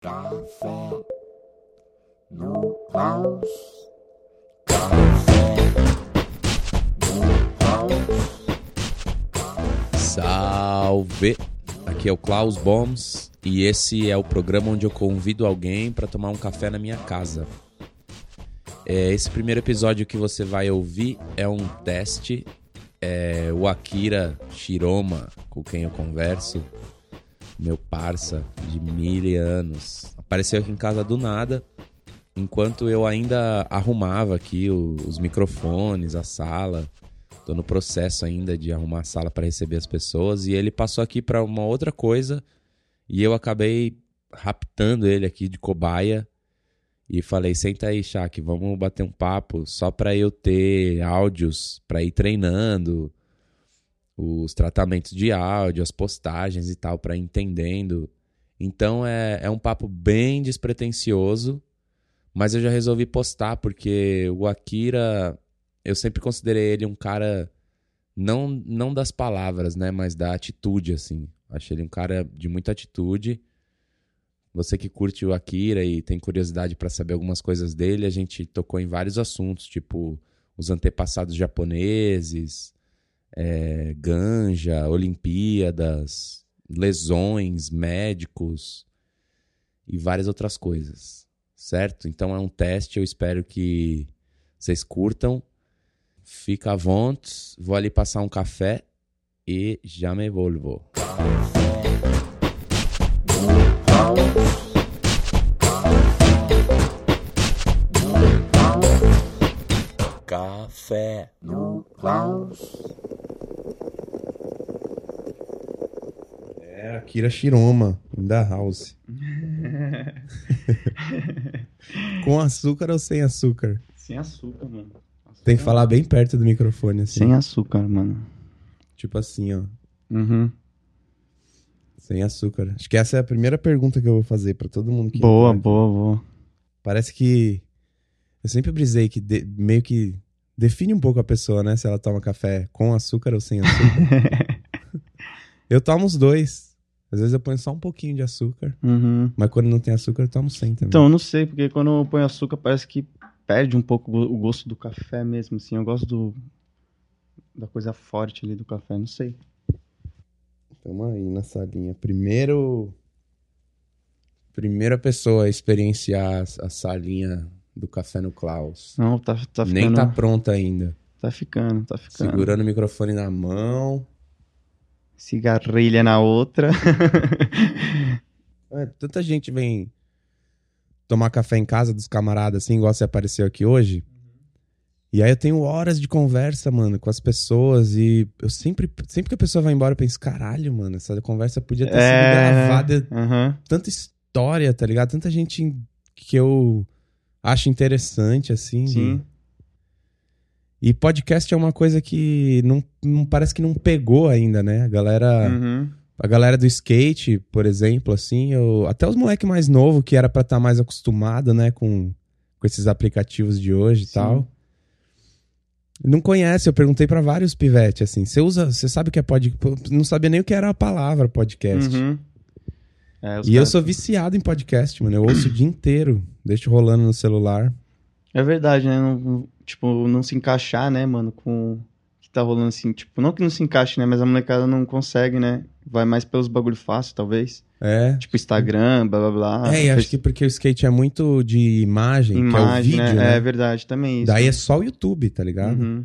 Café no Klaus. Café no Klaus. Salve! Aqui é o Klaus Bombs e esse é o programa onde eu convido alguém para tomar um café na minha casa. É, esse primeiro episódio que você vai ouvir é um teste. É, o Akira Shiroma, com quem eu converso, meu parça de mil anos, apareceu aqui em casa do nada, enquanto eu ainda arrumava aqui os microfones, a sala. Tô no processo ainda de arrumar a sala para receber as pessoas e ele passou aqui para uma outra coisa e eu acabei raptando ele aqui de cobaia e falei: "Senta aí, Shaq, vamos bater um papo só para eu ter áudios para ir treinando os tratamentos de áudio, as postagens e tal para entendendo". Então é, é um papo bem despretensioso, mas eu já resolvi postar porque o Akira eu sempre considerei ele um cara não não das palavras, né, mas da atitude assim. Achei ele um cara de muita atitude. Você que curte o Akira e tem curiosidade para saber algumas coisas dele, a gente tocou em vários assuntos, tipo os antepassados japoneses, é, ganja, Olimpíadas, lesões, médicos e várias outras coisas, certo? Então é um teste, eu espero que vocês curtam. Fica à vontade, vou ali passar um café e já me volvo. Café no Klaus. É, Akira Shiroma, in the house. Com açúcar ou sem açúcar? Sem açúcar, mano. Tem que falar bem perto do microfone, assim. Sem açúcar, mano. Tipo assim, ó. Uhum. Sem açúcar. Acho que essa é a primeira pergunta que eu vou fazer pra todo mundo que Boa, boa, boa. Parece que. Eu sempre brisei que de- meio que define um pouco a pessoa, né? Se ela toma café com açúcar ou sem açúcar. eu tomo os dois. Às vezes eu ponho só um pouquinho de açúcar. Uhum. Mas quando não tem açúcar, eu tomo sem também. Então, eu não sei, porque quando eu ponho açúcar parece que perde um pouco o gosto do café mesmo, assim. Eu gosto do da coisa forte ali do café, não sei. Tamo aí na salinha. Primeiro. Primeira pessoa a experienciar a salinha do Café no Klaus. Não, tá, tá ficando... Nem tá pronta ainda. Tá ficando, tá ficando. Segurando o microfone na mão. Cigarrilha na outra. É, tanta gente vem tomar café em casa dos camaradas, assim, igual você apareceu aqui hoje. E aí eu tenho horas de conversa, mano, com as pessoas. E eu sempre, sempre que a pessoa vai embora, eu penso, caralho, mano, essa conversa podia ter sido É. gravada Aham. tanta história, tá ligado? Tanta gente que eu acho interessante, assim. Sim. E podcast é uma coisa que não, não parece que não pegou ainda, né? A galera, Uhum. a galera do skate, por exemplo, assim, eu, até os moleques mais novos que era pra estar mais acostumado, né, com, com esses aplicativos de hoje e tal. Não conhece, eu perguntei pra vários pivetes assim, você usa, você sabe o que é podcast? Não sabia nem o que era a palavra podcast. Uhum. É, E eu sou viciado em podcast, mano. Eu ouço o dia inteiro. Deixo rolando no celular. É verdade, né? Não- tipo, não se encaixar, né, mano, com o que tá rolando assim. Tipo, não que não se encaixe, né? Mas a molecada não consegue, né? Vai mais pelos bagulho fácil, talvez. É. Tipo, Instagram, blá blá blá. é, e acho que porque o skate é muito de imagem, que é o Imagem, vídeo, né? né? É verdade, também isso. Daí é só o YouTube, tá ligado? Uhum.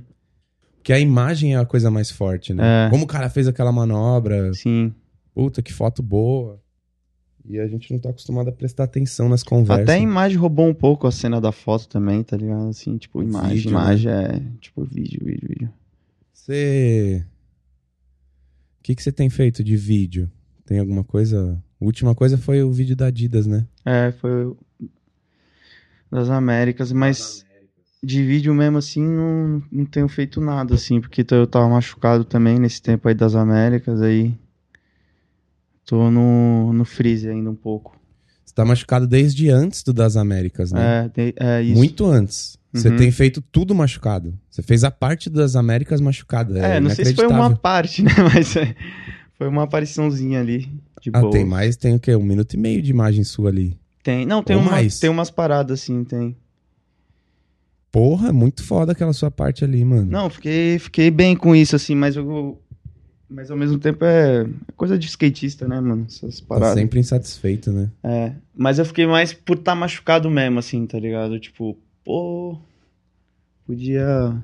Porque a imagem é a coisa mais forte, né? É. Como o cara fez aquela manobra. Sim. Puta, que foto boa. E a gente não tá acostumado a prestar atenção nas conversas. Até a imagem roubou um pouco a cena da foto também, tá ligado? Assim, tipo, imagem, vídeo, imagem é. Tipo, vídeo, vídeo, vídeo. Você. O que, você tem feito de vídeo? Tem alguma coisa? A última coisa foi o vídeo da Adidas, né? É, foi o- das Américas, mas de vídeo mesmo assim não, não tenho feito nada assim, porque eu tava machucado também nesse tempo aí das Américas aí. Tô no, no freeze ainda um pouco. Você tá machucado desde antes do das Américas, né? É, tem- é isso. Muito antes. Você Uhum. tem feito tudo machucado. Você fez a parte das Américas machucada. É, É, não sei se foi uma parte, né? Mas é, foi uma apariçãozinha ali, de Ah, boa. tem mais, tem o quê? Um minuto e meio de imagem sua ali. Tem. Não, tem, Ou uma, mais? tem umas paradas assim, tem. Porra, muito foda aquela sua parte ali, mano. Não, fiquei, fiquei bem com isso, assim, mas eu. Mas ao mesmo tempo é, coisa de skatista, né, mano? Essas tá paradas. sempre insatisfeito, né? É. Mas eu fiquei mais por estar machucado mesmo, assim, tá ligado? Tipo, pô. Podia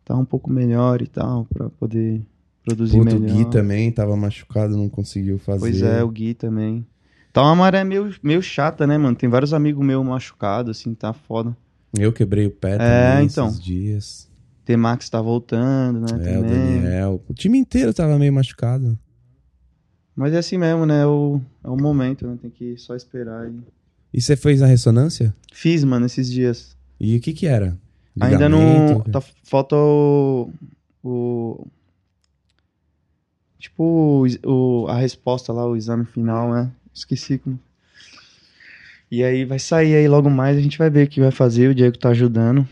estar um pouco melhor e tal, pra poder produzir Puto, o melhor. Gui também tava machucado, não conseguiu fazer. Pois é, o Gui também. Tá uma maré meio, meio chata, né, mano? Tem vários amigos meus machucados, assim, tá foda. Eu quebrei o pé É, também então. esses dias. T-Max tá voltando, né, É, o também. Daniel. O time inteiro tava meio machucado. Mas é assim mesmo, né? É o, é o momento, né? Tem que só esperar. E... E você fez a ressonância? Fiz, mano, esses dias. E o que que era? Ainda não. Ligamento? Tá, falta o. o tipo, o, o- a resposta lá, o exame final, né? Esqueci como. E aí vai sair aí logo mais, a gente vai ver o que vai fazer, o Diego tá ajudando.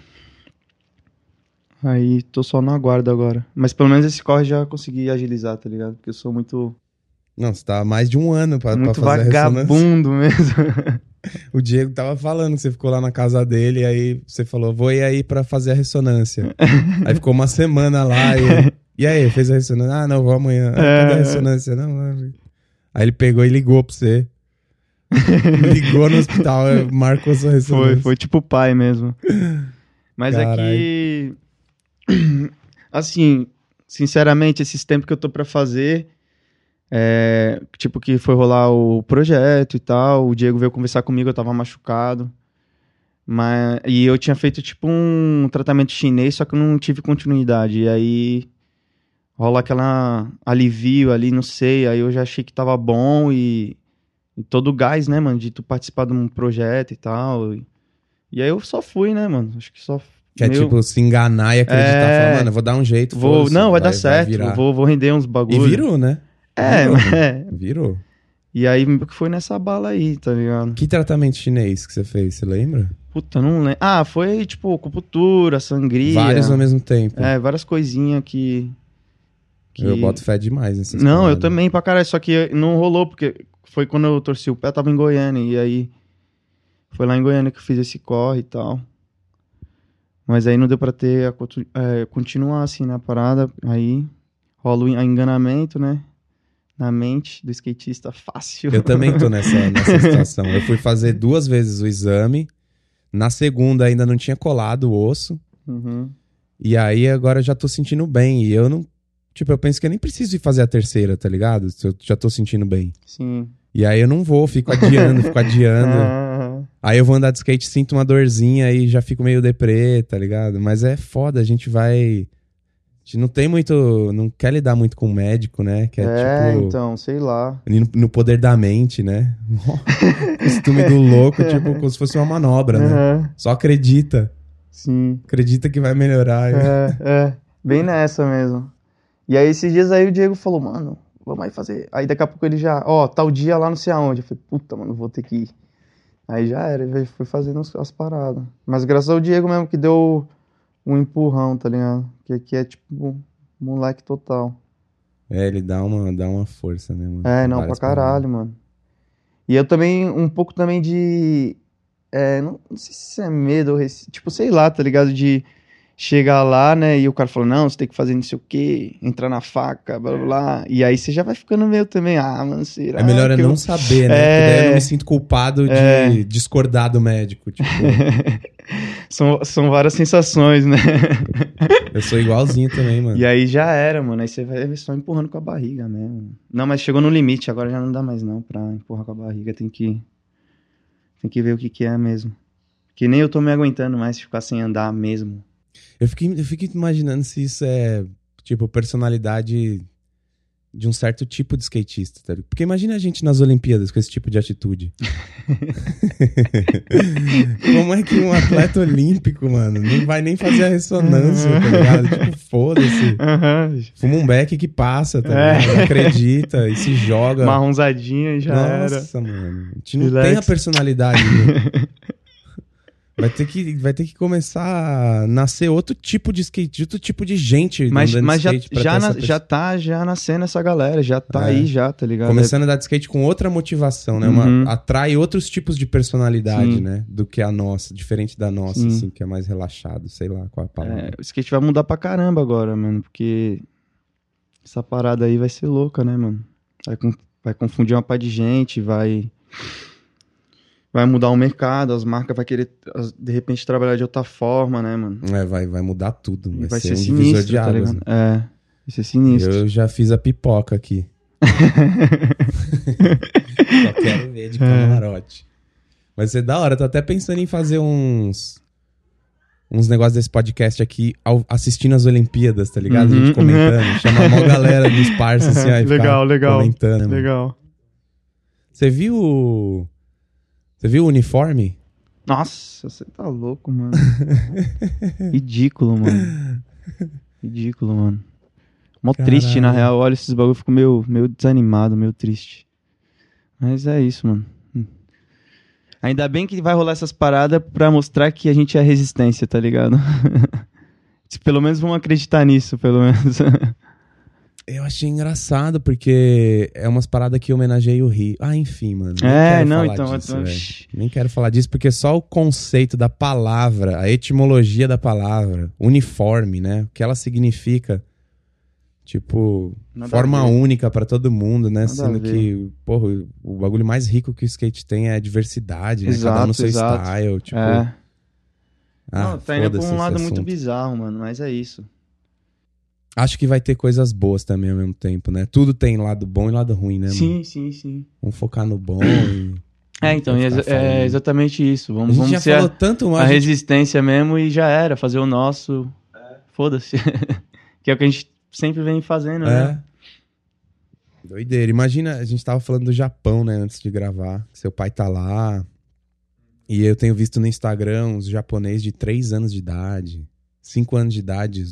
Aí tô só no aguardo agora. Mas pelo menos esse corre já consegui agilizar, tá ligado? Porque eu sou muito, Não, você tava mais de um ano pra, pra muito fazer a ressonância. vagabundo mesmo. O Diego tava falando que você ficou lá na casa dele, aí você falou, vou ir aí pra fazer a ressonância. aí ficou uma semana lá e. E aí, fez a ressonância? Ah, não, vou amanhã. Ah, cadê a É. ressonância? Não, não. Aí ele pegou e ligou pra você. ligou no hospital, marcou sua ressonância. Foi, foi tipo pai mesmo. Mas Carai. é que. Assim, sinceramente, esses tempos que eu tô pra fazer. é, tipo, que foi rolar o projeto e tal. O Diego veio conversar comigo, eu tava machucado. Mas, e eu tinha feito, tipo, um tratamento chinês, só que eu não tive continuidade. E aí rola aquela alivio ali, não sei. Aí eu já achei que tava bom e, e todo o gás, né, mano, de tu participar de um projeto e tal. E, e aí eu só fui, né, mano? Acho que só. Que é meu, tipo se enganar e acreditar, É. falar, mano, eu vou dar um jeito. vou, foda-se, não, vai, dar certo. virar. vou, vou render uns E bagulho. virou, né? É, Virou. é. Virou. E aí que foi nessa bala aí, tá ligado? Que tratamento chinês que você fez, você lembra? Puta, não lembro. Ah, foi tipo acupuntura, sangria. Vários ao mesmo tempo. É, várias coisinhas que. que- Eu boto fé demais nessas Não, eu também pra caralho. Só que não rolou, porque foi quando eu torci o pé, tava em Goiânia. E aí. Foi lá em Goiânia que eu fiz esse corre e tal. Mas aí não deu pra ter. A, é, continuar assim na parada. Aí rola o enganamento, né? Na mente do skatista fácil. Eu também tô nessa, nessa situação. Eu fui fazer duas vezes o exame. Na segunda ainda não tinha colado o osso. Uhum. E aí agora eu já tô sentindo bem. E eu não. Tipo, eu penso que eu nem preciso ir fazer a terceira, tá ligado? Se eu já tô sentindo bem. Sim. E aí eu não vou, fico adiando, fico adiando. Aí eu vou andar de skate, sinto uma dorzinha e já fico meio deprê, tá ligado? Mas é foda, a gente vai. A gente não tem muito. Não quer lidar muito com o médico, né? Que é, é, tipo. então, sei lá. No, no poder da mente, né? Costume do louco, tipo, como se fosse uma manobra, né? Aham, Só acredita. Sim. Acredita que vai melhorar. É, é. Bem nessa mesmo. E aí, esses dias aí o Diego falou, mano, vamos aí fazer. Aí daqui a pouco ele já, ó, tal dia lá não sei aonde. Eu falei, puta, mano, vou ter que ir. Aí já era, ele foi fazendo as- as paradas. Mas graças ao Diego mesmo que deu um empurrão, tá ligado? Que aqui é tipo moleque total. É, ele dá uma, dá uma força, né, mano? É, não, pra caralho, mano. E eu também, um pouco também de. É, não, não sei se é medo ou. Tipo, sei lá, tá ligado? De chegar lá, né? E o cara falou, não, você tem que fazer não sei o quê, entrar na faca, blá blá blá. E aí você já vai ficando meio também, ah, mano, será? É melhor eu que não saber, né? É. Porque daí eu não me sinto culpado de É. discordar do médico. Tipo, são, são várias sensações, né? eu sou igualzinho também, mano. E aí já era, mano. Aí você vai só empurrando com a barriga mesmo. Não, mas chegou no limite, agora já não dá mais não pra empurrar com a barriga. Tem que. Tem que ver o que, que é mesmo. Que nem eu tô me aguentando mais ficar sem andar mesmo. Eu fico, eu imaginando se isso é, tipo, personalidade de um certo tipo de skatista, tá ligado? Porque imagina a gente nas Olimpíadas com esse tipo de atitude. Como é que um atleta olímpico, mano, não vai nem fazer a ressonância, tá ligado? Tipo, foda-se. Aham. Fuma um beck que passa, tá É. ligado? Acredita e se joga. Marronzadinha e já era. Nossa, mano. A gente não Relax. tem a personalidade. né? Vai ter que, vai ter que começar a nascer outro tipo de skate, outro tipo de gente Mas, mas já, já, na- já tá já nascendo essa galera, já tá É. aí já, tá ligado? Começando a andar de skate com outra motivação, né? Uma- Uhum. atrai outros tipos de personalidade, Sim. né? Do que a nossa, diferente da nossa, Sim. assim, que é mais relaxado, sei lá qual é a É, palavra. o skate vai mudar pra caramba agora, mano, porque essa parada aí vai ser louca, né, mano? Vai, vai confundir uma pá de gente, vai vai mudar o mercado, as marcas vai querer de repente trabalhar de outra forma, né, mano? É, vai, vai mudar tudo. Vai, vai ser, ser, um sinistro, de tá águas. ligado? né? É, vai ser sinistro. Eu já fiz a pipoca aqui. Só quero ver de camarote. Vai ser da hora. Tô até pensando em fazer uns. Uns negócios desse podcast aqui ao- assistindo as Olimpíadas, tá ligado? A Uhum, gente comentando. Chamar uma galera dos parça assim, aí Legal, legal. Comentando. Legal. Você viu. Você viu o uniforme? Nossa, você tá louco, mano. Ridículo, mano. Ridículo, mano. Mó Caralho. triste, na real. Olha esses bagulho, eu fico meio, meio desanimado, meio triste. Mas é isso, mano. Ainda bem que vai rolar essas paradas pra mostrar que a gente é resistência, tá ligado? pelo menos vão acreditar nisso, pelo menos. Eu achei engraçado, porque é umas paradas que homenageiam o Rio. Ah, enfim, mano. nem é, quero não, falar então. disso, então. Nem quero falar disso, porque só o conceito da palavra, a etimologia da palavra, uniforme, né? O que ela significa. Tipo, Nada forma única pra todo mundo, né? Nada Sendo que, porra, o bagulho mais rico que o skate tem é a diversidade, né? Cada um no Exato, seu exato. style. Tipo, é. ah, não, tá indo pra um lado muito bizarro, mano, mas é isso. Acho que vai ter coisas boas também ao mesmo tempo, né? Tudo tem lado bom e lado ruim, né? mano? Sim, sim, sim. Vamos focar no bom e... É, então, é, é exatamente isso. A Vamos, gente vamos já ser falou a, tanto a resistência mesmo e já era, fazer o nosso. Foda-se. que é o que a gente sempre vem fazendo, né? É. Doideira. Imagina, a gente tava falando do Japão, né, antes de gravar. Seu pai tá lá. E eu tenho visto no Instagram uns japoneses de 3 anos de idade, 5 anos de idade,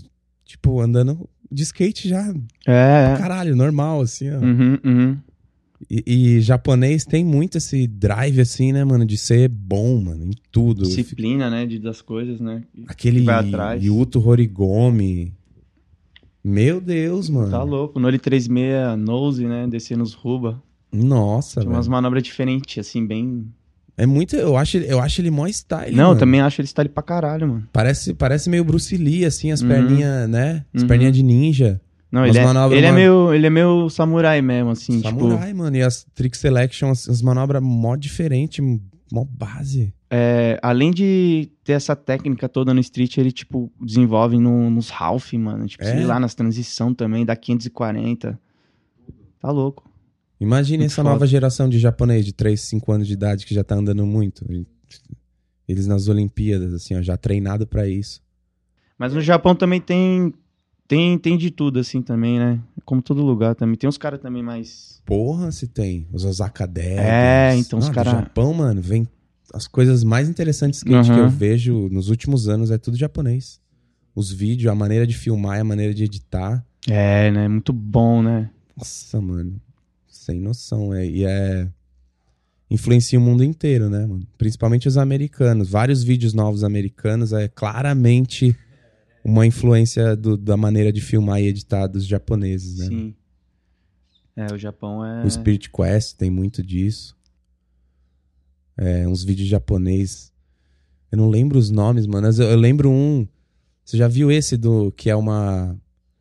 tipo, andando de skate já, É, é. caralho, normal, assim, ó. Uhum, uhum. E, e japonês tem muito esse drive, assim, né, mano, de ser bom, mano, em tudo. Disciplina, né? De, das coisas, né? Aquele. Yuto Horigomi. Meu Deus, mano. Tá louco. Nori 36 Nose, né? Descer nos ruba. Nossa, Tinha umas velho. manobras diferentes, assim, bem. É muito. Eu acho, ele- eu acho ele mó style. Não, eu mano. também acho ele style pra caralho, mano. Parece, parece meio Bruce Lee, assim, as Uhum. perninhas, né? As Uhum. perninhas de ninja. Não, ele é, manobras ele, é meio, ele é meio samurai mesmo, assim, Samurai, tipo. mano. E as trick selection, as, as manobras mó diferente, mó base. É, além de ter essa técnica toda no street, ele, tipo, desenvolve no, nos half, mano. Tipo, É? sei lá, nas transição também, da 540. Tá louco. Imagine Muito essa foda. nova geração de japonês de 3, 5 anos de idade que já tá andando muito. Eles nas Olimpíadas, assim, ó, já treinado pra isso. Mas no Japão também tem, tem, tem de tudo, assim, também, né? Como todo lugar também. Tem uns caras também mais... Porra, se tem. Os Osaka Devils. É, então os Não, do cara- Japão, mano, vem as coisas mais interessantes de skate que eu vejo nos últimos anos é tudo japonês. Os vídeos, a maneira de filmar, a maneira de editar. É, né? Muito bom, né? Nossa, mano. Sem noção. É, e é. Influencia o mundo inteiro, né, mano? Principalmente os americanos. Vários vídeos novos americanos é claramente uma influência do- da maneira de filmar e editar dos japoneses, né? Sim. É, o Japão é... O Spirit Quest tem muito disso. É, uns vídeos japonês. Eu não lembro os nomes, mano. Eu, eu lembro um. Você já viu esse do que é uma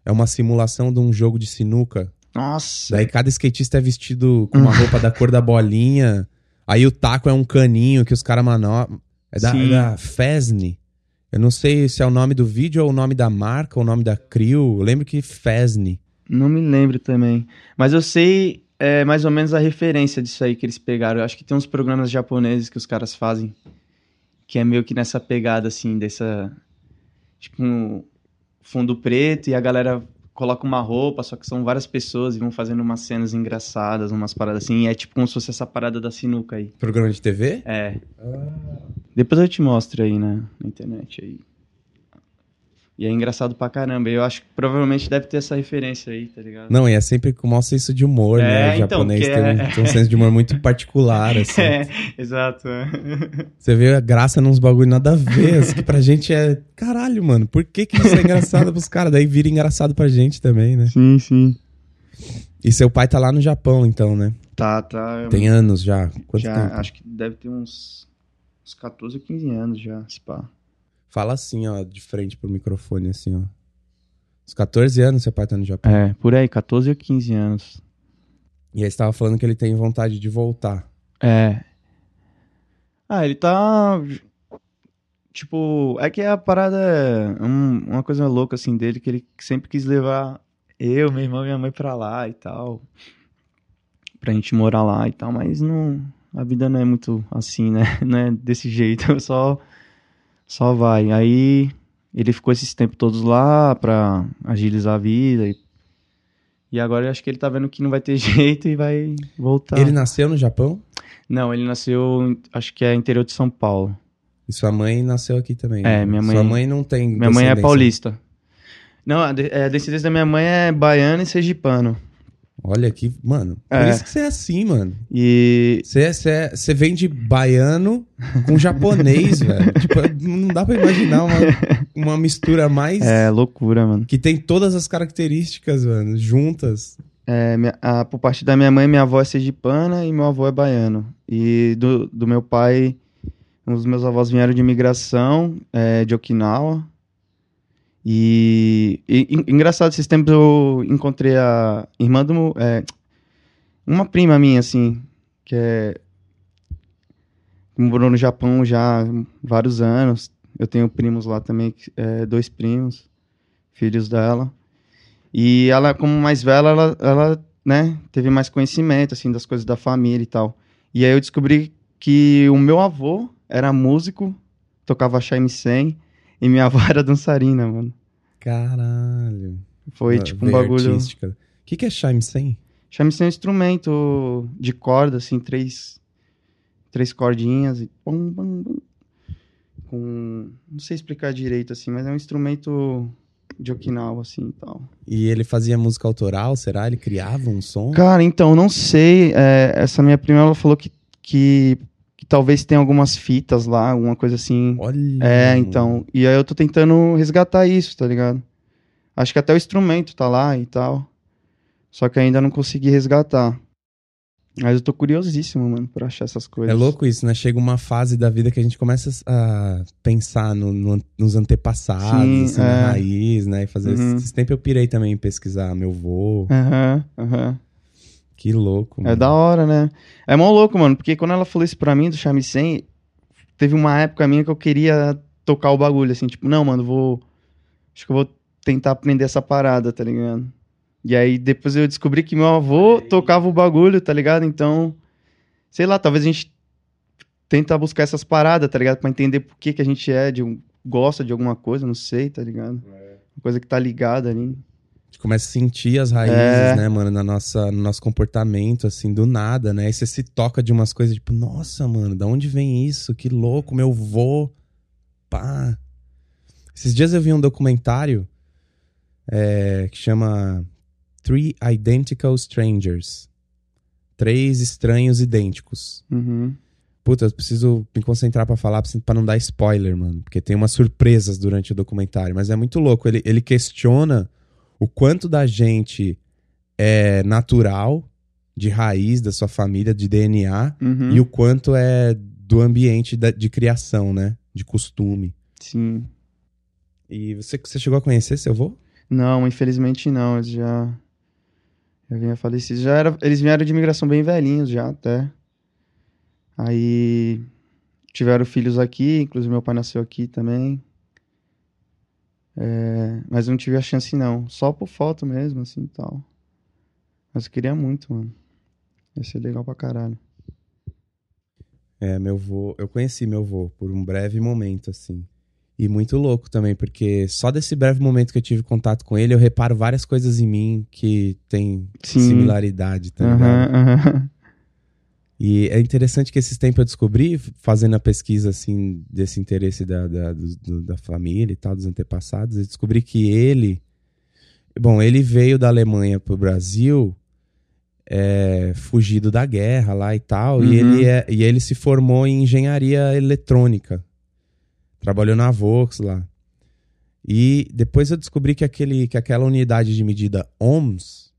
é uma simulação de um jogo de sinuca? Nossa! Daí cada skatista é vestido com uma roupa da cor da bolinha. Aí o taco é um caninho que os caras manobram. É da, é da Fesne. Eu não sei se é o nome do vídeo ou o nome da marca ou o nome da crew. Eu lembro que Fesne. Não me lembro também. Mas eu sei é, mais ou menos a referência disso aí que eles pegaram. Eu acho que tem uns programas japoneses que os caras fazem que é meio que nessa pegada, assim, dessa... Tipo, um fundo preto e a galera coloca uma roupa, só que são várias pessoas e vão fazendo umas cenas engraçadas, umas paradas assim. E é tipo como se fosse essa parada da sinuca aí. Programa de TV? É. Depois eu te mostro aí na, na internet aí. E é engraçado pra caramba. Eu acho que provavelmente deve ter essa referência aí, tá ligado? Não, e é sempre com o maior senso de humor, É, né? O então, japonês tem, um, é- tem um senso de humor muito particular, assim. É, exato. Você vê a graça nos bagulho nada a ver, assim, que pra gente é... Caralho, mano, por que que isso é engraçado pros caras? Daí vira engraçado pra gente também, né? Sim, sim. E seu pai tá lá no Japão, então, né? Tá, tá. Tem anos já. Quanto já, tempo? acho que deve ter uns, uns 14 ou 15 anos já, se pá. Fala assim, ó, de frente pro microfone, assim, ó. Os 14 anos seu pai tá no Japão. É, por aí, 14 ou 15 anos. E aí você tava falando que ele tem vontade de voltar. É. Ah, ele tá. Tipo, é que a parada é um- uma coisa louca assim dele, que ele sempre quis levar eu, meu irmão e minha mãe pra lá e tal. Pra gente morar lá e tal, mas não. A vida não é muito assim, né? Não é desse jeito, só. Só vai. Aí ele ficou esses tempos todos lá pra agilizar a vida e. E agora eu acho que ele tá vendo que não vai ter jeito e vai voltar. Ele nasceu no Japão? Não, ele nasceu, acho que é interior de São Paulo. E sua mãe nasceu aqui também. É, né? minha mãe- Sua mãe não tem. Minha mãe é paulista. Não, a, de- é, a descendência da minha mãe é baiana e sergipano. Olha que. Mano, por É. isso que você é assim, mano. E Você, você, é- você vem de baiano com japonês, velho. Tipo, não dá pra imaginar uma, uma mistura mais. é loucura, mano. Que tem todas as características, mano, juntas. É, minha- a- por parte da minha mãe, minha avó é sergipana e meu avô é baiano. E do, do meu pai, os meus avós vieram de imigração, é, de Okinawa. E, e- en- engraçado, esses tempos eu encontrei a irmã do. é, uma prima minha, assim, que é. morou no Japão já há vários anos. Eu tenho primos lá também, é, dois primos, filhos dela. E ela, como mais velha, ela, ela, né, teve mais conhecimento, assim, das coisas da família e tal. E aí eu descobri que o meu avô era músico, tocava shamisen, e minha avó era dançarina, mano. Caralho. Foi, tipo, um bagulho... artística. O que, que é shamisen? Shamisen é um instrumento de corda, assim, três, três cordinhas e pum, pum, pum, com... Não sei explicar direito, assim, mas é um instrumento de Okinawa, assim, e tal. E ele fazia música autoral, será? Ele criava um som? Cara, então, não sei. é, essa minha prima, ela falou que, que, que talvez tenha algumas fitas lá, alguma coisa assim. Olha. É, então. E aí eu tô tentando resgatar isso, tá ligado? Acho que até o instrumento tá lá e tal. Só que ainda não consegui resgatar. Mas eu tô curiosíssimo, mano, por achar essas coisas. É louco isso, né? Chega uma fase da vida que a gente começa a pensar no- no- nos antepassados, Sim, assim, na é. raiz, né? E fazer. Uhum. Esse tempo eu pirei também em pesquisar meu vô. Aham, aham. Que louco, mano. É da hora, né? É mó louco, mano, porque quando ela falou isso pra mim do shamisen, teve uma época minha que eu queria tocar o bagulho, assim, tipo, não, mano, vou. Acho que eu vou tentar aprender essa parada, tá ligado? E aí depois eu descobri que meu avô tocava o bagulho, tá ligado? Então, sei lá, talvez a gente tenta buscar essas paradas, tá ligado? Pra entender por que, que a gente é, de um, gosta de alguma coisa, não sei, tá ligado? Uma coisa que tá ligada ali. Gente começa a sentir as raízes, É. né, mano, na nossa, no nosso comportamento, assim, do nada, né? Aí você se toca de umas coisas, tipo, nossa, mano, da onde vem isso? Que louco, meu vô. Pá. Esses dias eu vi um documentário é, que chama Three Identical Strangers. Três estranhos idênticos. Uhum. Puta, eu preciso me concentrar pra falar pra não dar spoiler, mano. Porque tem umas surpresas durante o documentário. Mas é muito louco. Ele, ele questiona o quanto da gente é natural, de raiz da sua família, de DNA, Uhum. e o quanto é do ambiente da- de criação, né? De costume. Sim. E você, você chegou a conhecer seu avô? Não, infelizmente não. Eles já. Já vinha falecido. Já era, eles vieram de imigração bem velhinhos já até. Aí tiveram filhos aqui, inclusive meu pai nasceu aqui também. É, mas não tive a chance não. Só por foto mesmo, assim e tal. Mas eu queria muito, mano. Ia ser legal pra caralho. É, meu vô. Eu conheci meu vô por um breve momento, assim. E muito louco também, porque só desse breve momento que eu tive contato com ele, eu reparo várias coisas em mim que tem Sim. similaridade, tá ligado? Aham, aham. E é interessante que esses tempos eu descobri, fazendo a pesquisa assim, desse interesse da, da, do- da família e tal, dos antepassados, eu descobri que ele. Bom, ele veio da Alemanha pro Brasil, é, fugido da guerra lá e tal, e, Uhum. ele é, e ele se formou em engenharia eletrônica. Trabalhou na Vox lá. E depois eu descobri que, aquele, que aquela unidade de medida ohms,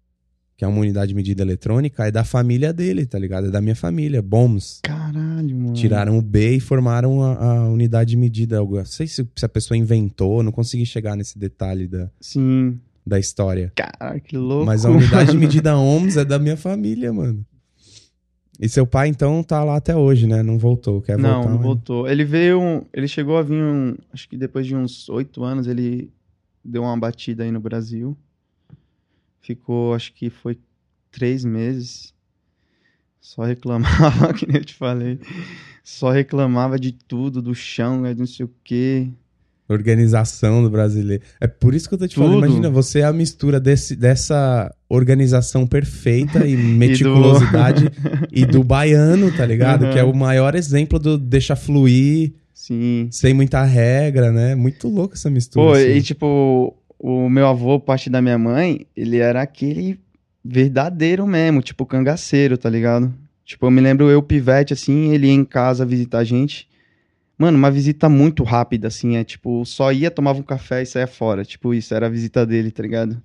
que é uma unidade de medida eletrônica, é da família dele, tá ligado? É da minha família, BOMS. Caralho, mano. Tiraram o B e formaram a, a unidade de medida. Eu Não sei se, se a pessoa inventou, não consegui chegar nesse detalhe da, Sim. da história. Caralho, que louco. Mas a unidade de medida ohms é da minha família, mano. E seu pai, então, tá lá até hoje, né? Não voltou. Quer Não, voltar? não mas- voltou. Ele veio. Ele chegou a vir. Um, acho que depois de uns oito anos ele deu uma batida aí no Brasil. Ficou, acho que foi três meses. Só reclamava, que nem eu te falei. Só reclamava de tudo, do chão, né, de não sei o quê. Organização do brasileiro. É por isso que eu tô te falando. Tudo. Imagina, você é a mistura desse, dessa organização perfeita e meticulosidade e do, baiano, tá ligado? Uhum. Que é o maior exemplo do deixar fluir, Sim. sem muita regra, né? Muito louco essa mistura. Pô, assim. e tipo, o meu avô, parte da minha mãe, ele era aquele verdadeiro mesmo, tipo cangaceiro, tá ligado? Tipo, eu me lembro eu, pivete, assim, ele ia em casa visitar a gente. Mano, uma visita muito rápida, assim, é tipo, só ia, tomava um café e saía fora. Tipo, isso era a visita dele, tá ligado?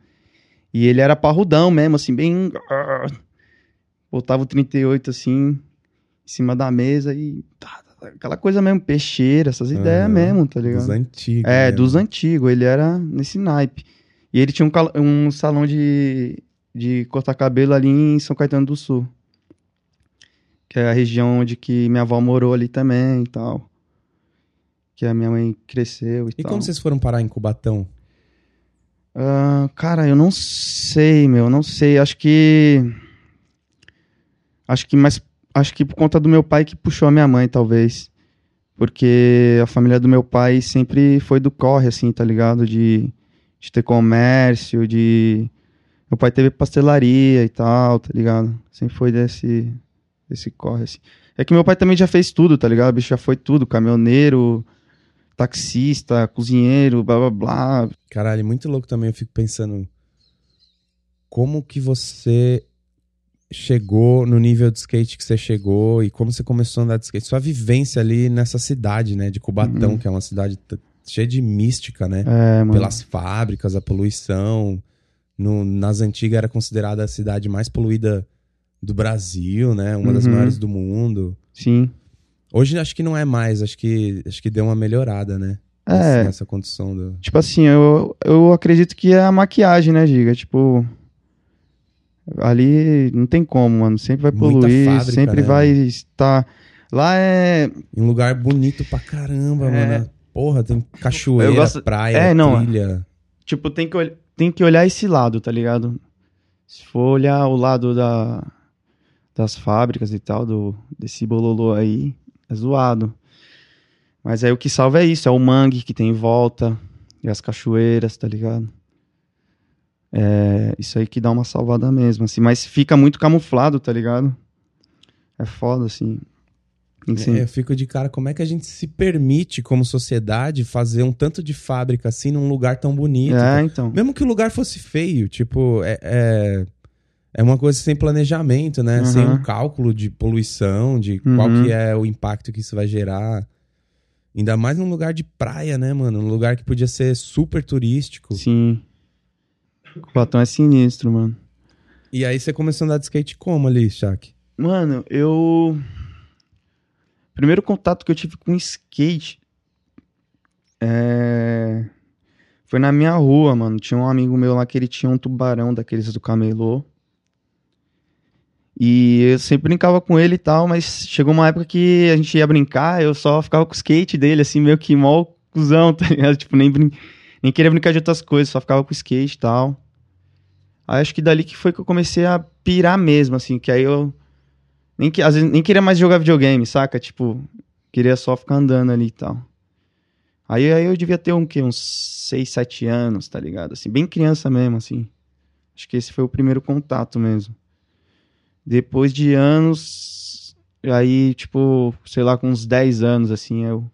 E ele era parrudão mesmo, assim, bem. Botava o 38 assim, em cima da mesa e. tá, tá, Aquela coisa mesmo, peixeira, essas ideias Aham. mesmo, tá ligado? Dos antigos. É, né? dos antigos, ele era nesse naipe. E ele tinha um, um salão de, de cortar cabelo ali em São Caetano do Sul. Que é a região onde que minha avó morou ali também e tal. Que a minha mãe cresceu e, E tal. como vocês foram parar em Cubatão? Ah, cara, eu não sei, meu, não sei. Acho que. Acho que mais. Acho que por conta do meu pai que puxou a minha mãe, talvez. Porque a família do meu pai sempre foi do corre, assim, tá ligado? De, de ter comércio, de. Meu pai teve pastelaria e tal, tá ligado? Sempre foi desse, desse corre, assim. É que meu pai também já fez tudo, tá ligado? O bicho já foi tudo, caminhoneiro, taxista, cozinheiro, blá blá blá. Caralho, muito louco também. Eu fico pensando como que você chegou no nível de skate que você chegou e como você começou a andar de skate. Sua vivência ali nessa cidade, né? De Cubatão, Uhum. que é uma cidade cheia de mística, né? É, mano. Pelas fábricas, a poluição. No- nas antigas era considerada a cidade mais poluída do Brasil, né? Uma das Uhum. maiores do mundo. Sim. Hoje acho que não é mais, acho que, acho que deu uma melhorada, né? É. Nessa, nessa condição do. Tipo assim, eu, eu acredito que é a maquiagem, né, Giga? Tipo. Ali não tem como, mano. Sempre vai Muita poluir, fábrica, sempre né, vai estar. Lá é. Em um lugar bonito pra caramba, É. mano. Porra, tem cachoeira, Eu gosto- praia, É, não, trilha. Tipo, tem que, ol- tem que olhar esse lado, tá ligado? Se for olhar o lado da, das fábricas e tal, do, desse bololô aí, é zoado. Mas aí o que salva é isso, é o mangue que tem em volta, e as cachoeiras, tá ligado? É isso aí que dá uma salvada mesmo, assim. Mas fica muito camuflado, tá ligado? É foda, assim. Assim, É, eu fico de cara, como é que a gente se permite, como sociedade, fazer um tanto de fábrica assim num lugar tão bonito? é, então. Mesmo que o lugar fosse feio, tipo, é, é, é uma coisa sem planejamento, né? Uhum. Sem um cálculo de poluição, de qual Uhum. que é o impacto que isso vai gerar. Ainda mais num lugar de praia, né, mano? Um lugar que podia ser super turístico. Sim. O Platão é sinistro, mano. E aí você começou a andar de skate como ali, Shaq? Mano, eu. Primeiro contato que eu tive com skate. É... Foi na minha rua, mano. Tinha um amigo meu lá que ele tinha um tubarão daqueles do camelô. E eu sempre brincava com ele e tal, mas chegou uma época que a gente ia brincar, eu só ficava com o skate dele, assim, meio que mó cuzão, tá ligado? Tipo, nem, brin... nem queria brincar de outras coisas, só ficava com o skate e tal. Aí acho que dali que foi que eu comecei a pirar mesmo, assim, que aí eu nem, às vezes, nem queria mais jogar videogame, saca? Tipo, queria só ficar andando ali e tal. Aí, aí eu devia ter um, quê? uns 6, 7 anos, tá ligado? Assim, bem criança mesmo, assim. Acho que esse foi o primeiro contato mesmo. Depois de anos, aí, tipo, sei lá, com uns 10 anos, assim, eu,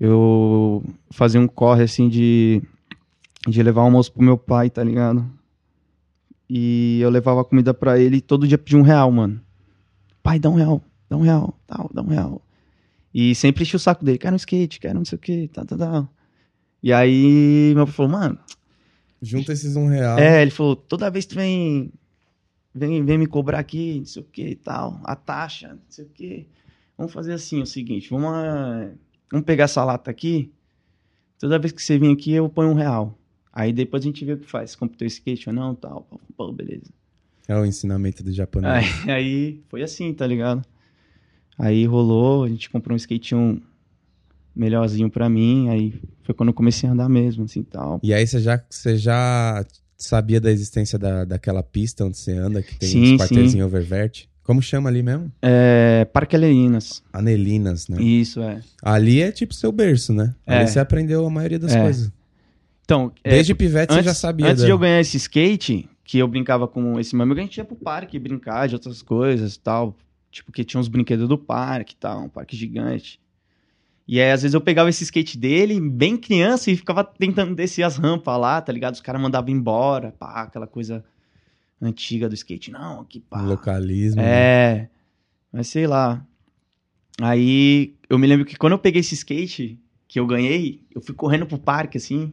eu fazia um corre, assim, de, de levar almoço pro meu pai, tá ligado? E eu levava comida pra ele e todo dia pedia um real, mano. Pai, dá um real, dá um real, tal, dá um real. E sempre enchi o saco dele, quero um skate, quero não sei o que, tá, tá, tá. E aí meu pai falou, mano, Junta esses um real. é, ele falou, toda vez que tu vem, vem, vem me cobrar aqui, não sei o que e tal, a taxa, não sei o que. Vamos fazer assim, o seguinte, vamos, vamos pegar essa lata aqui, toda vez que você vir aqui eu ponho um real. Aí depois a gente vê o que faz, teu skate ou não, tal, pô, beleza. É o ensinamento do japonês. Aí, aí foi assim, tá ligado? Aí rolou, a gente comprou um skate um melhorzinho pra mim, aí foi quando eu comecei a andar mesmo, assim, tal. E aí você já, você já sabia da existência da, daquela pista onde você anda, que tem Sim, uns quarteirzinhos oververt? Como chama ali mesmo? É, Parque Alerinas, Anelinas, né? isso, é. Ali é tipo seu berço, né? É. Ali você aprendeu a maioria das É. coisas. Então, é, Desde pivete você já sabia. Antes da- de eu ganhar esse skate, que eu brincava com esse meu amigo, a gente ia pro parque brincar de outras coisas e tal. Tipo, que tinha uns brinquedos do parque e tal, um parque gigante. E aí, às vezes, eu pegava esse skate dele, bem criança, e ficava tentando descer as rampas lá, tá ligado? Os caras mandavam embora, pá, aquela coisa antiga do skate. Não, aqui, pá. Localismo. né? É, mas sei lá. Aí eu me lembro que quando eu peguei esse skate que eu ganhei, eu fui correndo pro parque, assim.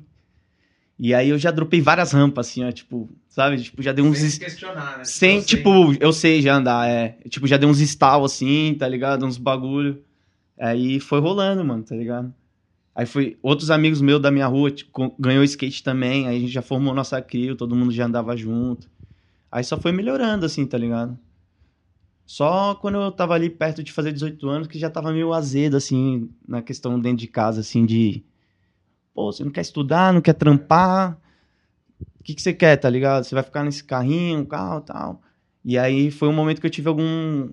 E aí eu já dropei várias rampas, assim, ó, tipo, sabe? Tipo, já dei uns. es- questionar, né? Sem, tipo, eu sei já andar, é. Tipo, já dei uns stall assim, tá ligado? Uns bagulho. Aí foi rolando, mano, tá ligado? Aí foi. Outros amigos meus da minha rua tipo, ganhou skate também. Aí a gente já formou nossa crio, todo mundo já andava junto. Aí só foi melhorando, assim, tá ligado? Só quando eu tava ali perto de fazer 18 anos que já tava meio azedo, assim, na questão dentro de casa, assim, de. Pô, você não quer estudar, não quer trampar. O que, que você quer, tá ligado? Você vai ficar nesse carrinho, carro e tal. E aí foi um momento que eu tive algum.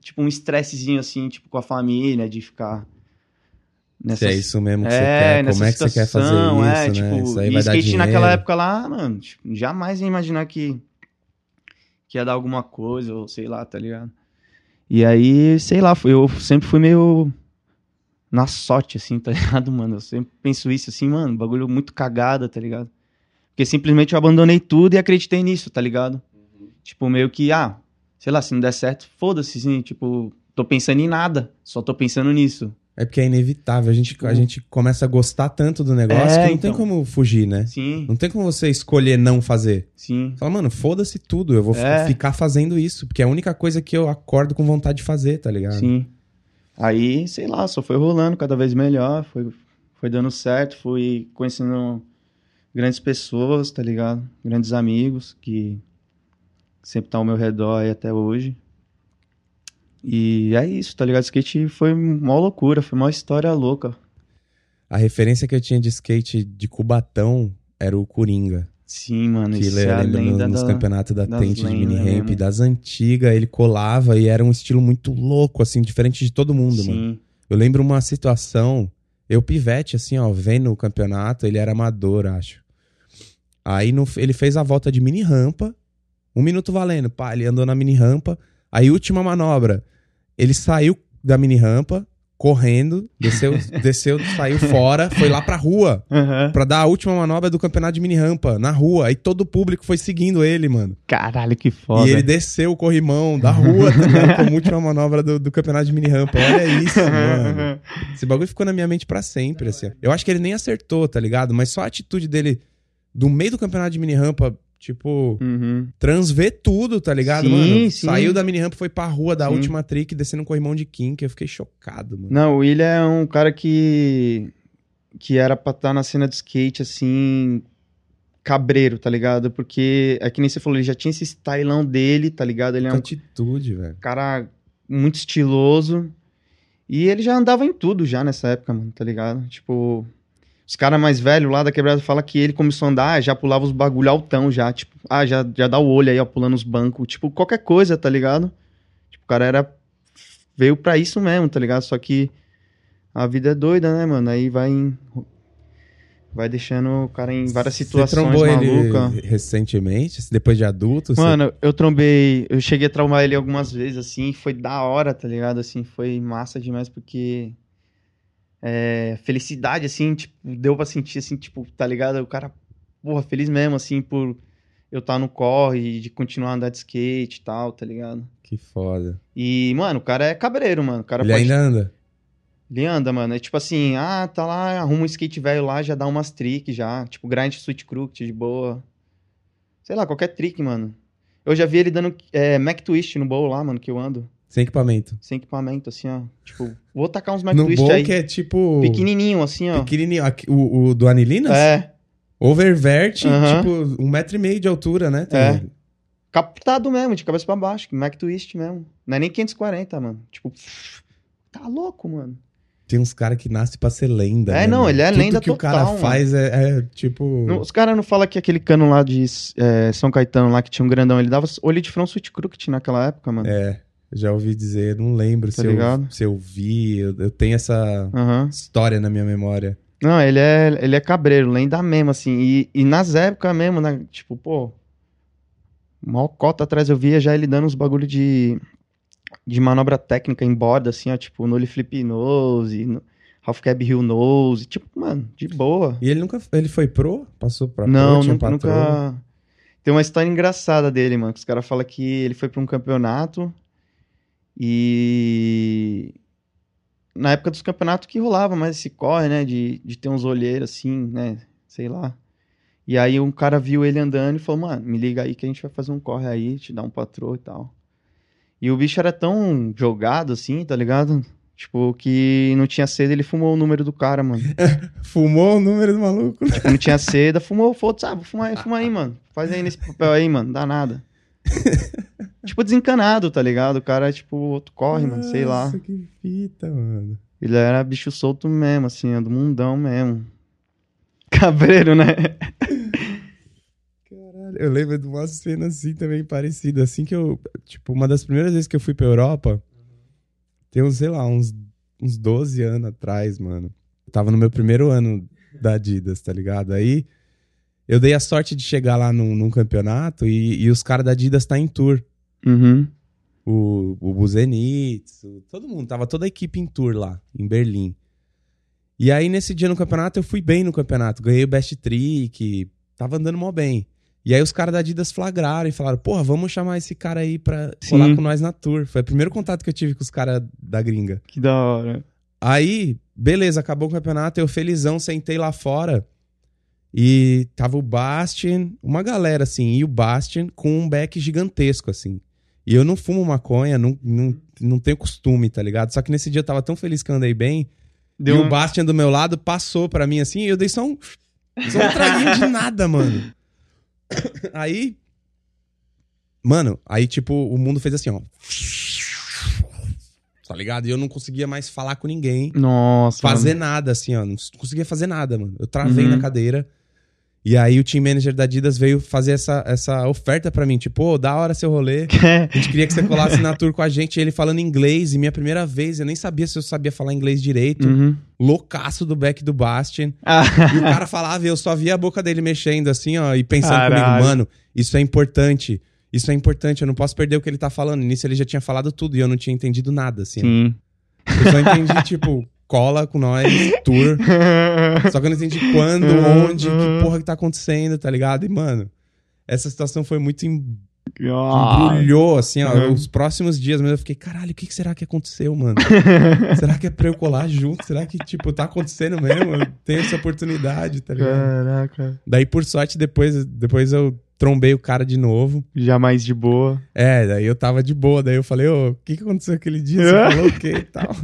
Tipo, um estressezinho, assim, tipo, com a família, de ficar. Se é isso mesmo que você É, quer, nessa como é que você quer fazer isso, é, né? tipo, isso aí e vai dar skate dinheiro. naquela época lá, mano, tipo, jamais ia imaginar que, que ia dar alguma coisa, ou sei lá, tá ligado? E aí, sei lá, eu sempre fui meio na sorte, assim, tá ligado, mano? Eu sempre penso isso, assim, mano, bagulho muito cagada, tá ligado? Porque simplesmente eu abandonei tudo e acreditei nisso, tá ligado? Tipo, meio que, ah, sei lá, se não der certo, foda-se, assim, tipo, tô pensando em nada, só tô pensando nisso. É porque é inevitável. A gente, Tipo- a gente começa a gostar tanto do negócio É, que não tem então. como fugir, né? Sim, Não tem como você escolher não fazer. sim. Fala, mano, foda-se tudo. Eu vou É. ficar fazendo isso. Porque é a única coisa que eu acordo com vontade de fazer, tá ligado? Sim. Aí, sei lá, só foi rolando cada vez melhor, foi, foi dando certo, fui conhecendo grandes pessoas, tá ligado? Grandes amigos que sempre estão ao meu redor aí até hoje. E é isso, tá ligado? Skate foi uma loucura, foi uma história louca. A referência que eu tinha de skate de Cubatão era o Coringa. Sim, mano, Que isso é lembra nos da... campeonatos da Tente de mini ramp das antigas. Ele colava e era um estilo muito louco, assim, diferente de todo mundo, mano. Sim, Eu lembro uma situação, eu pivete, assim, ó, vendo o campeonato, ele era amador, acho. Aí no- ele fez a volta de mini rampa, um minuto valendo, pá, ele andou na mini rampa, aí última manobra, ele saiu da mini rampa, correndo, desceu, desceu, saiu fora, foi lá pra rua, Aham. pra dar a última manobra do campeonato de mini rampa, na rua, aí todo o público foi seguindo ele, mano. Caralho, que foda. E ele desceu o corrimão da rua também, como última manobra do, do campeonato de mini rampa. Olha isso, mano. Esse bagulho ficou na minha mente pra sempre, assim. Eu acho que ele nem acertou, tá ligado? Mas só a atitude dele do meio do campeonato de mini rampa, tipo, Uhum. transver tudo, tá ligado, Sim, mano? sim. Saiu da mini rampa, foi pra rua da Sim. última trick, descendo um corrimão de kink. Eu fiquei chocado, mano. Não, o William é um cara que. que era pra estar na cena de skate, assim. cabreiro, tá ligado? Porque é que nem você falou, ele já tinha esse stylão dele, tá ligado? Ele é Que um atitude, velho. cara muito estiloso. E ele já andava em tudo já nessa época, mano, tá ligado? Tipo. Os caras mais velhos lá da quebrada falam que ele começou a andar, já pulava os bagulho altão já, tipo, ah, já, já dá o olho aí, ó, pulando os bancos, tipo, qualquer coisa, tá ligado? Tipo, o cara era. veio pra isso mesmo, tá ligado? Só que a vida é doida, né, mano? Aí vai em. Vai deixando o cara em várias Você situações trombou ele malucas. recentemente, depois de adulto? você- Mano, eu trombei, eu cheguei a traumar ele algumas vezes, assim, foi da hora, tá ligado? Assim, foi massa demais, porque é, felicidade, assim, tipo, deu pra sentir, assim, tipo, tá ligado? O cara, porra, feliz mesmo, assim, por eu estar no corre, de continuar a andar de skate e tal, tá ligado? Que foda. E, mano, o cara é cabreiro, mano. O cara ele pode... ainda anda? Ele anda, mano. É tipo assim, ah, tá lá, arruma um skate velho lá, já dá umas tricks já. Tipo, grind switch crooked de boa. Sei lá, qualquer trick, mano. Eu já vi ele dando é, Mac Twist no bowl lá, mano, que eu ando. Sem equipamento. Sem equipamento, assim, ó. Tipo, vou tacar uns Mac no Twist aí. que é tipo... Pequenininho, assim, ó. Pequenininho. O, o do Anilinas? É, Oververt, Aham. tipo, um metro e meio de altura, né? Tem- É. captado mesmo, de cabeça pra baixo. Mac Twist mesmo. Não é nem 540, mano. Tipo, tá louco, mano. Tem uns caras que nascem pra ser lenda. É, né, não, mano? ele é Tudo lenda que o total, cara mano. faz é, é, tipo... Não, os caras não falam que aquele cano lá de é, São Caetano lá, que tinha um grandão, ele dava olho de front switch crooked naquela época, mano. É, já ouvi dizer, não lembro Tá se, eu, ligado? se eu vi, eu, eu tenho essa Aham. história na minha memória. Não, ele é, ele é cabreiro, lenda mesmo, assim. E, e nas épocas mesmo, né? Tipo, pô. Mal cota atrás eu via já ele dando uns bagulho de, de manobra técnica em borda, assim, ó. Tipo, nole flip nose, no- half cab hill nose. Tipo, mano, de boa. E ele nunca, ele foi pro? Passou pra Não, pro, nunca, nunca. Tem uma história engraçada dele, mano. Que os caras falam que ele foi pra um campeonato e. Na época dos campeonatos que rolava mais esse corre, né? De, de ter uns olheiros assim, né? Sei lá. E aí um cara viu ele andando e falou, mano, me liga aí que a gente vai fazer um corre aí, te dar um patrô e tal. E o bicho era tão jogado assim, tá ligado? Tipo, que não tinha cedo, ele fumou o número do cara, mano. Fumou o número do maluco? Tipo, não tinha seda, fumou, foda-se, ah, vou fumar aí, fuma aí, mano. Faz aí nesse papel aí, mano, dá nada. Tipo, desencanado, tá ligado? O cara, tipo, corre, mano, sei lá. Nossa, que fita, mano. Ele era bicho solto mesmo, assim, ó, do mundão mesmo. Cabreiro, né? Caralho, eu lembro de uma cena assim também parecida. Assim que eu. Tipo, uma das primeiras vezes que eu fui pra Europa, tem uns, sei lá, uns, uns 12 anos atrás, mano. Eu tava no meu primeiro ano da Adidas, tá ligado? Aí eu dei a sorte de chegar lá num, num campeonato e, e os caras da Adidas tá em tour. Uhum. O, o Buzenitz, todo mundo, tava toda a equipe em tour lá, em Berlim. E aí, nesse dia no campeonato, eu fui bem no campeonato. Ganhei o Best Trick, tava andando mó bem. E aí os caras da Adidas flagraram e falaram, porra, vamos chamar esse cara aí pra Sim. colar com nós na tour. Foi o primeiro contato que eu tive com os caras da gringa. Que da hora. Aí, beleza, acabou o campeonato, eu felizão, sentei lá fora. E tava o Bastian, uma galera assim, e o Bastian com um back gigantesco, assim. E eu não fumo maconha, não, não, não tenho costume, tá ligado? Só que nesse dia eu tava tão feliz que eu andei bem. Deu e um- o Bastian do meu lado passou pra mim assim, e eu dei só um. Só um traguinho de nada, mano. Aí. Mano, aí tipo, o mundo fez assim, ó. Tá ligado? E eu não conseguia mais falar com ninguém Nossa, fazer mano. nada, assim, ó. Não conseguia fazer nada, mano. Eu travei Uhum. na cadeira. E aí o team manager da Adidas veio fazer essa, essa oferta pra mim. Tipo, ô, da hora seu rolê. A gente queria que você colasse na tour com a gente. Ele falando inglês. E minha primeira vez, eu nem sabia se eu sabia falar inglês direito. Uhum. Loucaço do back do Bastian. Ah, E o cara falava, e eu só via a boca dele mexendo assim, ó, e pensando Caralho. comigo, mano, isso é importante. Isso é importante, eu não posso perder o que ele tá falando. Nisso ele já tinha falado tudo e eu não tinha entendido nada, assim. sim. Eu só entendi, tipo, cola com nós, tour. Só que eu não entendi quando, Uhum, onde, uhum. que porra que tá acontecendo, tá ligado? E, mano, essa situação foi muito em- Ah. embrulhou, assim, ó. Uhum. Os próximos dias mesmo eu fiquei, caralho, o que, que será que aconteceu, mano? será que é pra eu colar junto? Será que, tipo, tá acontecendo mesmo? Eu tenho essa oportunidade, tá ligado? Caraca. Daí, por sorte, depois, depois eu trombei o cara de novo. Jamais de boa. É, daí eu tava de boa. Daí eu falei, ô, o que, que aconteceu aquele dia? Você falou o quê e tal?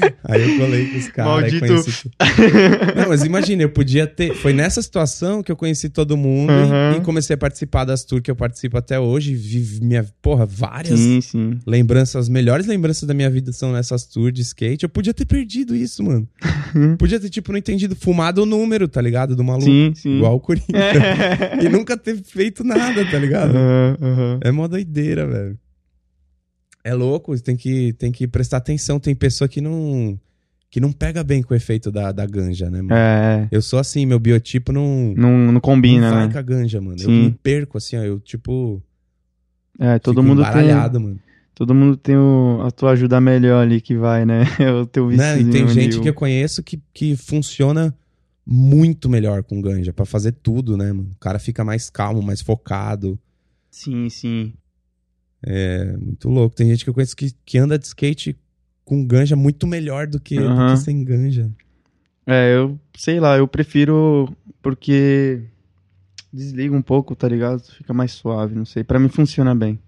Aí eu colei com os caras. Conheci... Não, mas imagina, eu podia ter. Foi nessa situação que eu conheci todo mundo e- Uhum. e comecei a participar das tours que eu participo até hoje. Vivi minha, porra, várias Sim, sim. lembranças, as melhores lembranças da minha vida são nessas tours de skate. Eu podia ter perdido isso, mano. podia ter, tipo, não entendido, fumado o número, tá ligado? Do maluco. Sim, sim. Igual o Corinthians. e nunca ter feito nada, tá ligado? Aham, aham. É mó doideira, velho. É louco, tem que, tem que prestar atenção. Tem pessoa que não. que não pega bem com o efeito da, da ganja, né, mano? É, Eu sou assim, meu biotipo não, não, não combina, não vai né? com a ganja, mano. Eu Sim. me perco, assim, ó, eu, tipo, É, todo mundo tem, mano. todo mundo tem o, a tua ajuda melhor ali que vai, né? o teu Né? E tem gente o- que eu conheço que, que funciona muito melhor com ganja, pra fazer tudo, né, mano? O cara fica mais calmo, mais focado. Sim, sim. É muito louco. Tem gente que eu conheço que, que anda de skate com ganja muito melhor do que, do Aham. que sem ganja. É, eu sei lá, eu prefiro porque desliga um pouco, tá ligado? Fica mais suave, não sei. Pra mim funciona bem.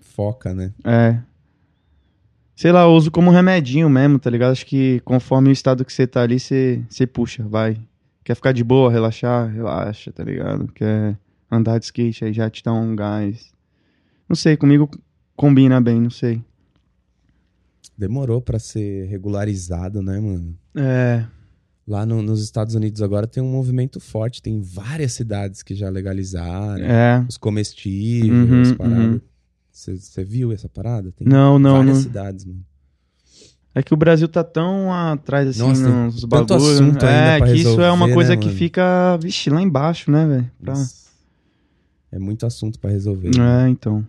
Foca, né? É. Sei lá, eu uso como remedinho mesmo, tá ligado? Acho que conforme o estado que você tá ali, você, você puxa, vai. Quer ficar de boa, relaxar, relaxa, tá ligado? Quer andar de skate, aí já te dá um gás. Não sei, comigo combina bem, não sei. Demorou pra ser regularizado, né, mano? É, Lá no- nos Estados Unidos agora tem um movimento forte. Tem várias cidades que já legalizaram. é. Os comestíveis, Uhum, as paradas. uhum. Você viu essa parada? Tem Não, não, várias não. cidades, mano. É que o Brasil tá tão atrás assim Nossa, nos bagulhos. assunto ainda É, que isso é uma resolver, coisa né, que mano? fica, vixe, lá embaixo, né, velho? Pra-. É muito assunto pra resolver. né? É, então.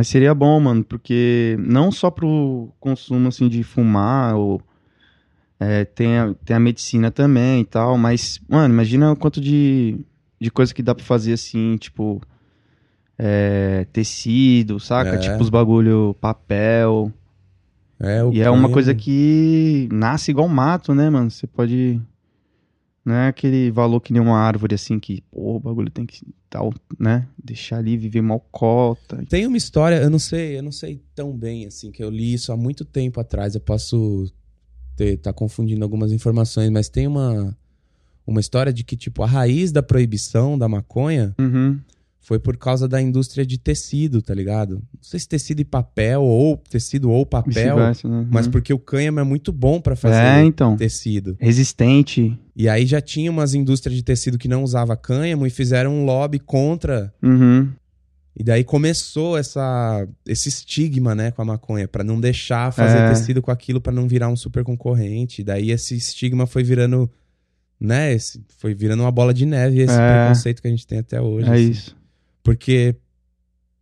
Mas seria bom, mano, porque não só pro consumo, assim, de fumar, ou... é, tem, a, tem a medicina também e tal, mas, mano, imagina o quanto de, de coisa que dá pra fazer, assim, tipo... é, tecido, saca? É. Tipo os bagulho, papel... É, o E é uma coisa que nasce igual mato, né, mano? Você pode. Não é aquele valor que nem uma árvore assim que, pô, o bagulho tem que tal, né? Deixar ali viver mal cota. Tem uma história, eu não sei, eu não sei tão bem assim, que eu li isso há muito tempo atrás. Eu posso ter, tá confundindo algumas informações, mas tem uma uma história de que tipo a raiz da proibição da maconha Uhum. Foi por causa da indústria de tecido, tá ligado? Não sei se tecido e papel ou tecido ou papel, né? mas Uhum. porque o cânhamo é muito bom pra fazer É, então. tecido. Resistente. E aí já tinha umas indústrias de tecido que não usava cânhamo e fizeram um lobby contra Uhum. E daí começou essa, esse estigma, né, com a maconha, pra não deixar fazer É. tecido com aquilo pra não virar um super concorrente. Daí esse estigma foi virando, né, esse- foi virando uma bola de neve esse É. preconceito que a gente tem até hoje. É assim. isso. Porque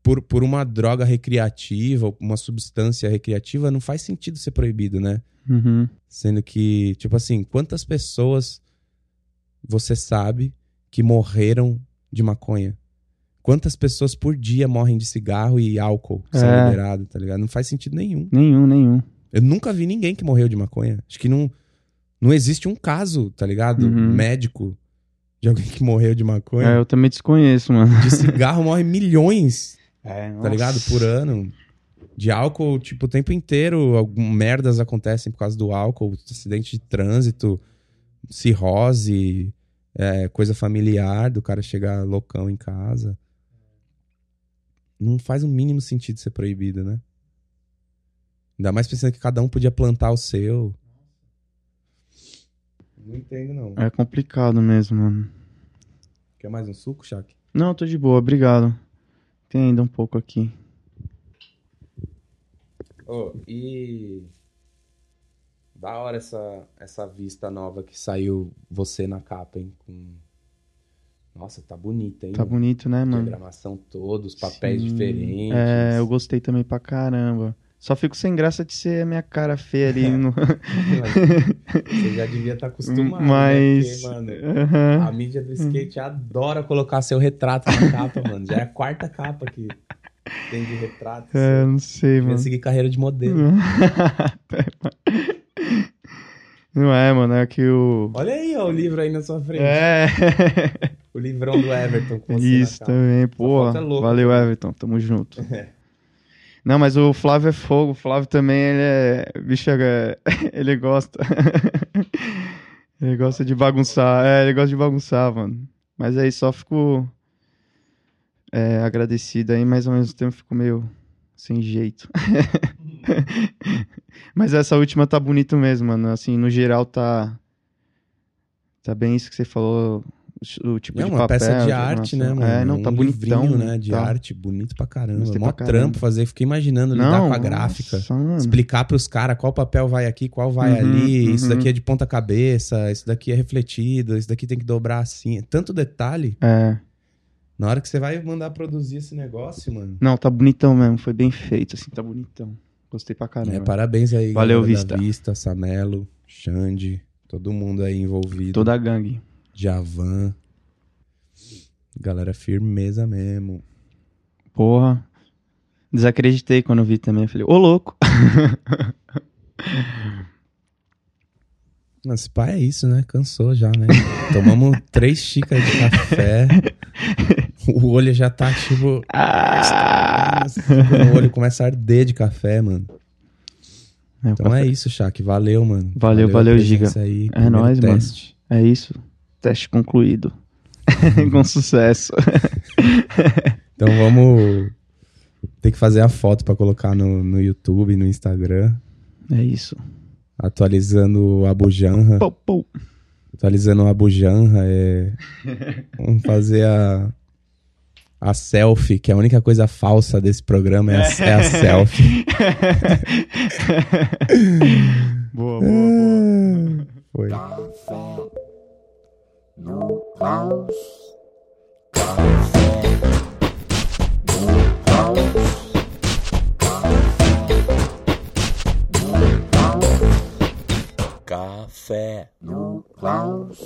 por, por uma droga recreativa, uma substância recreativa, não faz sentido ser proibido, né? Uhum. Sendo que, tipo assim, quantas pessoas você sabe que morreram de maconha? Quantas pessoas por dia morrem de cigarro e álcool que são É. liberados, tá ligado? Não faz sentido nenhum. Nenhum, nenhum. Eu nunca vi ninguém que morreu de maconha. Acho que não, não existe um caso, tá ligado? Uhum. Médico de alguém que morreu de maconha. É, eu também desconheço, mano. De cigarro morre milhões, É, tá ligado? Por ano. De álcool, tipo, o tempo inteiro, algum, merdas acontecem por causa do álcool, acidente de trânsito, cirrose, é, coisa familiar, do cara chegar loucão em casa. Não faz o mínimo sentido ser proibido, né? Ainda mais pensando que cada um podia plantar o seu. Não entendo, não. É complicado mesmo, mano. Quer mais um suco, Shaq? Não, tô de boa, obrigado. Tem ainda um pouco aqui. Oh, e. Da hora essa, essa vista nova que saiu você na capa, hein? Com... Nossa, tá bonita, hein? Tá bonito, né, mano? Diagramação toda, os papéis Sim. diferentes. É, eu gostei também pra caramba. Só fico sem graça de ser a minha cara feia ali no. Você já devia estar acostumado, Mas. né? Porque, mano, a mídia do skate adora colocar seu retrato na capa, mano. Já é a quarta capa que tem de retrato. É, não sei, Devia mano. seguir carreira de modelo. Não é, mano, é que o. Olha aí, ó, o livro aí na sua frente. É. O livrão do Everton com você Isso também, pô. é. Valeu, Everton. Tamo junto. É. Não, mas o Flávio é fogo. O Flávio também, ele é. Bicho, é- ele gosta. ele gosta de bagunçar. É, ele gosta de bagunçar, mano. Mas aí só fico. é, agradecido aí, mas ao mesmo tempo fico meio sem jeito. mas essa última tá bonito mesmo, mano. Assim, no geral tá. Tá bem isso que você falou. O, tipo É de uma papel. peça de arte, né, armação. mano? É, não, um tá bonitão. livrinho, né? De tá. arte, bonito pra caramba. Mó pra caramba. trampo fazer. Fiquei imaginando lidar Não, com a gráfica. nossa. Explicar pros caras qual papel vai aqui, qual vai Uhum, ali. Isso uhum. daqui é de ponta cabeça, isso daqui é refletido, isso daqui tem que dobrar assim. É Tanto detalhe. É. Na hora que você vai mandar produzir esse negócio, mano. Não, tá bonitão mesmo. Foi bem feito, assim, tá bonitão. Gostei pra caramba. É, parabéns aí, Valeu, Vista. Vista, Samelo, Xande, todo mundo aí envolvido. Toda a gangue. Javan. Galera firmeza mesmo. Porra. Desacreditei quando vi também. Falei, ô louco. Nossa, pai é isso, né? Cansou já, né? Tomamos três xícaras de café. O olho já tá tipo. Ah! Nossa, o olho começa a arder de café, mano. É, Então café- é isso, Shaq. Valeu, mano. Valeu, a valeu, presença Aí, É nóis, mano. teste. é isso. Teste concluído. Com sucesso. Então vamos. Tem que fazer a foto pra colocar no, no YouTube, no Instagram. É isso. Atualizando a Bujanra. Pou, pou. Atualizando a Bujanra. É... Vamos fazer a. A selfie, que é a única coisa falsa desse programa é a, é a selfie. boa, boa, boa. Foi. Café no Klaus. Café no Klaus. Café no Klaus.